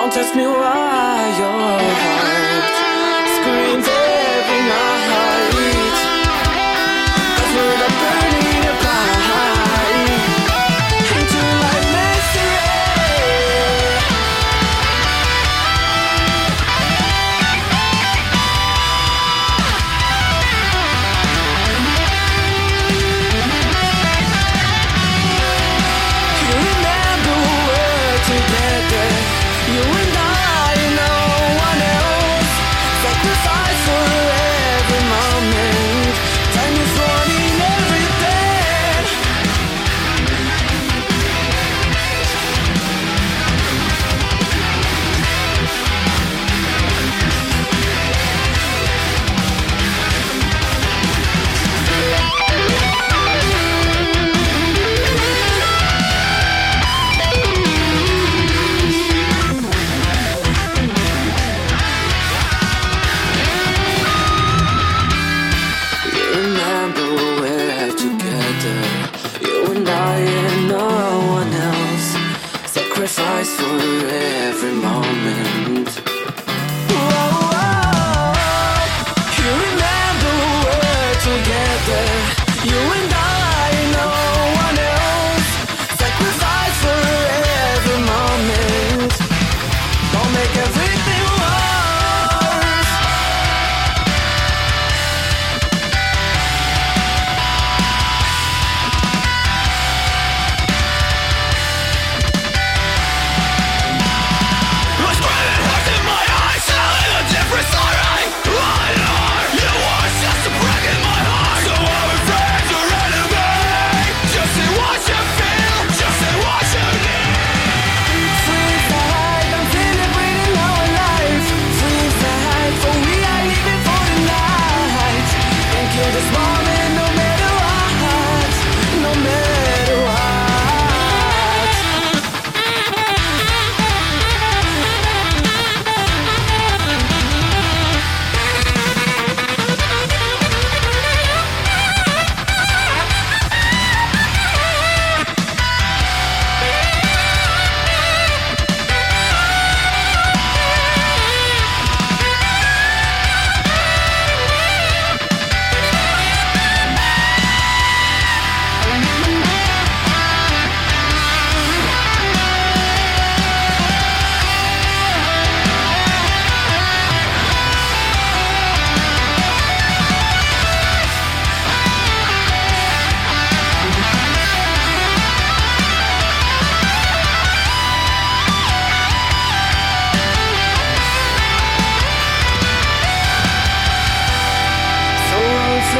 Don't test me why your heart screams every night.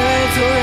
在左